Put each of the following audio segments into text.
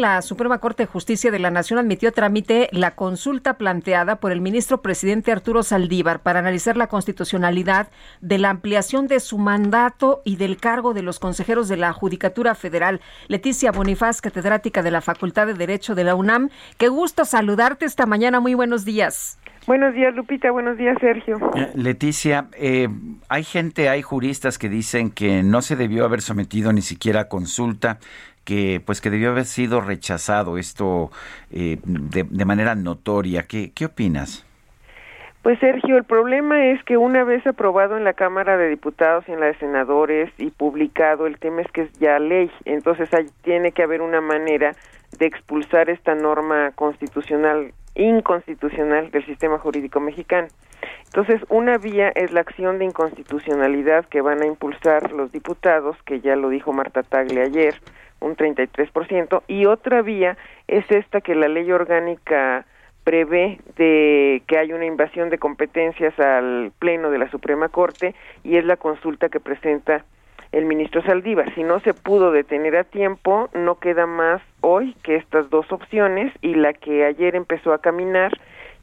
La Suprema Corte de Justicia de la Nación admitió trámite la consulta planteada por el ministro presidente Arturo Saldívar para analizar la constitucionalidad de la ampliación de su mandato y del cargo de los consejeros de la Judicatura Federal. Leticia Bonifaz, catedrática de la Facultad de Derecho de la UNAM. Qué gusto saludarte esta mañana. Muy buenos días. Buenos días, Lupita. Buenos días, Sergio. Eh, Leticia, eh, hay gente, hay juristas que dicen que no se debió haber sometido ni siquiera a consulta que pues que debió haber sido rechazado esto eh, de, manera notoria. ¿Qué, ¿Qué opinas? Pues Sergio, el problema es que una vez aprobado en la Cámara de Diputados y en la de Senadores y publicado, el tema es que es ya ley, entonces hay, tiene que haber una manera de expulsar esta norma constitucional, inconstitucional del sistema jurídico mexicano. Entonces, una vía es la acción de inconstitucionalidad que van a impulsar los diputados, que ya lo dijo Marta Tagle ayer, un 33%, y otra vía es esta que la ley orgánica prevé de que hay una invasión de competencias al Pleno de la Suprema Corte y es la consulta que presenta el ministro Saldívar. Si no se pudo detener a tiempo, no queda más hoy que estas dos opciones y la que ayer empezó a caminar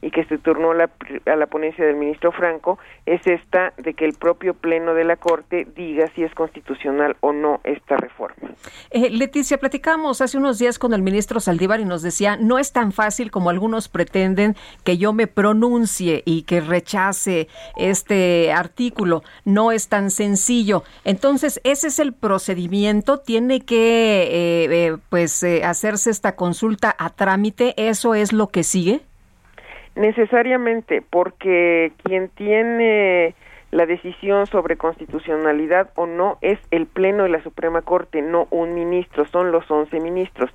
y que se turnó la, a la ponencia del ministro Franco es esta de que el propio pleno de la Corte diga si es constitucional o no esta reforma. Eh, Leticia, platicamos hace unos días con el ministro Saldívar y nos decía, no es tan fácil como algunos pretenden que yo me pronuncie y que rechace este artículo, no es tan sencillo. Entonces, ese es el procedimiento, tiene que eh, eh, pues hacerse esta consulta a trámite, ¿eso es lo que sigue? Necesariamente, porque quien tiene la decisión sobre constitucionalidad o no es el Pleno de la Suprema Corte, no un ministro, son los once ministros.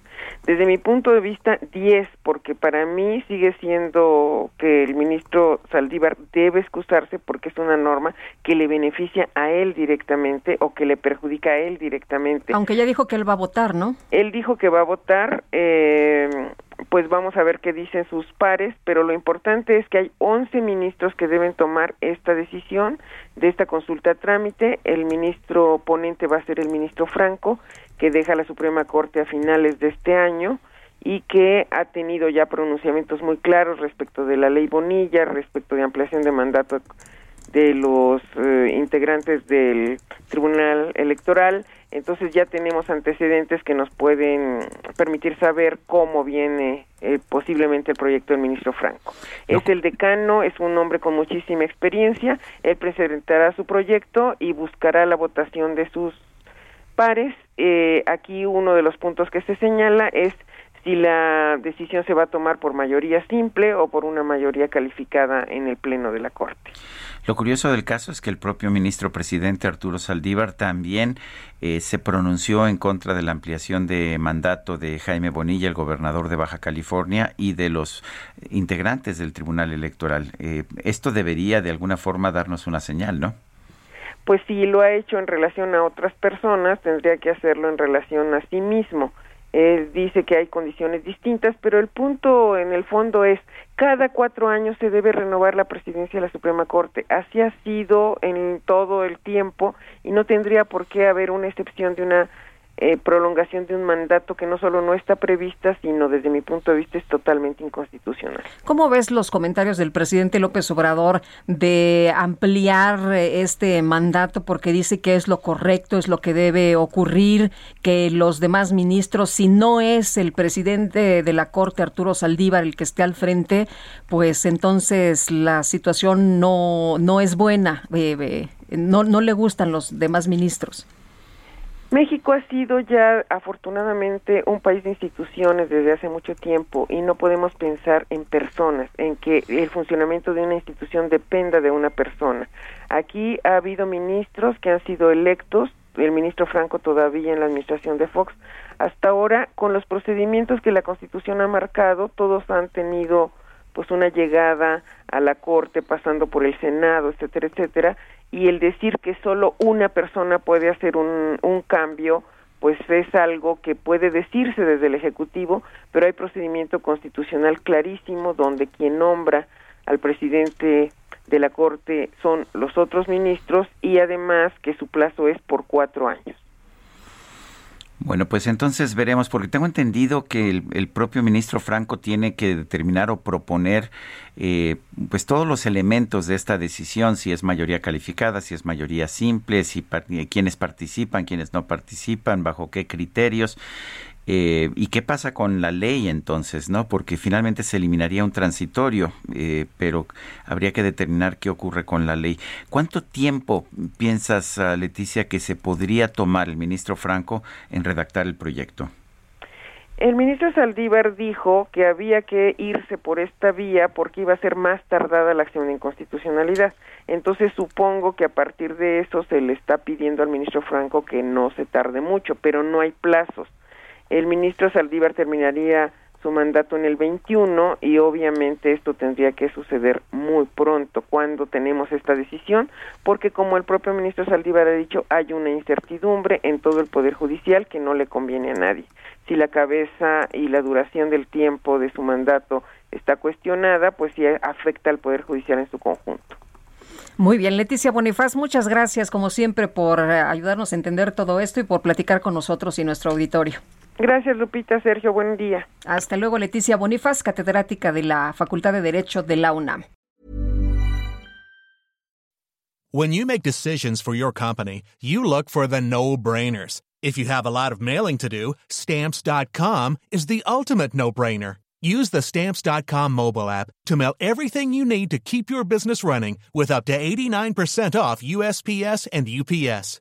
Desde mi punto de vista, diez, porque para mí sigue siendo que el ministro Saldívar debe excusarse porque es una norma que le beneficia a él directamente o que le perjudica a él directamente. Aunque ya dijo que él va a votar, ¿no? Él dijo que va a votar. Eh, pues vamos a ver qué dicen sus pares, pero lo importante es que hay 11 ministros que deben tomar esta decisión de esta consulta trámite. El ministro ponente va a ser el ministro Franco, que deja la Suprema Corte a finales de este año y que ha tenido ya pronunciamientos muy claros respecto de la ley Bonilla, respecto de ampliación de mandato de los eh, integrantes del Tribunal Electoral entonces ya tenemos antecedentes que nos pueden permitir saber cómo viene eh, posiblemente el proyecto del ministro Franco. Es el decano, es un hombre con muchísima experiencia, él presentará su proyecto y buscará la votación de sus pares. Eh, aquí uno de los puntos que se señala es si la decisión se va a tomar por mayoría simple o por una mayoría calificada en el Pleno de la Corte. Lo curioso del caso es que el propio ministro presidente Arturo Saldívar también eh, se pronunció en contra de la ampliación de mandato de Jaime Bonilla, el gobernador de Baja California, y de los integrantes del Tribunal Electoral. Eh, esto debería de alguna forma darnos una señal, ¿no? Pues si lo ha hecho en relación a otras personas, tendría que hacerlo en relación a sí mismo él dice que hay condiciones distintas, pero el punto en el fondo es cada cuatro años se debe renovar la presidencia de la Suprema Corte. Así ha sido en todo el tiempo y no tendría por qué haber una excepción de una eh, prolongación de un mandato que no solo no está prevista, sino desde mi punto de vista es totalmente inconstitucional. ¿Cómo ves los comentarios del presidente López Obrador de ampliar eh, este mandato porque dice que es lo correcto, es lo que debe ocurrir, que los demás ministros, si no es el presidente de la Corte, Arturo Saldívar, el que esté al frente, pues entonces la situación no, no es buena, eh, no, no le gustan los demás ministros? México ha sido ya afortunadamente un país de instituciones desde hace mucho tiempo y no podemos pensar en personas, en que el funcionamiento de una institución dependa de una persona. Aquí ha habido ministros que han sido electos el ministro Franco todavía en la administración de Fox. Hasta ahora, con los procedimientos que la Constitución ha marcado, todos han tenido pues una llegada a la Corte pasando por el Senado, etcétera, etcétera, y el decir que solo una persona puede hacer un, un cambio, pues es algo que puede decirse desde el Ejecutivo, pero hay procedimiento constitucional clarísimo donde quien nombra al presidente de la Corte son los otros ministros y además que su plazo es por cuatro años. Bueno, pues entonces veremos, porque tengo entendido que el, propio ministro Franco tiene que determinar o proponer eh, pues todos los elementos de esta decisión, si es mayoría calificada, si es mayoría simple, si eh, quiénes participan, quiénes no participan, bajo qué criterios. Eh, ¿Y qué pasa con la ley entonces? no Porque finalmente se eliminaría un transitorio, eh, pero habría que determinar qué ocurre con la ley. ¿Cuánto tiempo piensas, ah, Leticia, que se podría tomar el ministro Franco en redactar el proyecto? El ministro Saldívar dijo que había que irse por esta vía porque iba a ser más tardada la acción de inconstitucionalidad. Entonces supongo que a partir de eso se le está pidiendo al ministro Franco que no se tarde mucho, pero no hay plazos el ministro Saldívar terminaría su mandato en el 21 y obviamente esto tendría que suceder muy pronto cuando tenemos esta decisión, porque como el propio ministro Saldívar ha dicho, hay una incertidumbre en todo el Poder Judicial que no le conviene a nadie. Si la cabeza y la duración del tiempo de su mandato está cuestionada, pues sí afecta al Poder Judicial en su conjunto. Muy bien, Leticia Bonifaz, muchas gracias como siempre por eh, ayudarnos a entender todo esto y por platicar con nosotros y nuestro auditorio. Gracias, Lupita. Sergio, buen día. Hasta luego, Leticia Bonifaz, catedrática de la Facultad de Derecho de la UNAM. When you make decisions for your company, you look for the no-brainers. If you have a lot of mailing to do, stamps.com is the ultimate no-brainer. Use the stamps.com mobile app to mail everything you need to keep your business running with up to 89% off USPS and UPS.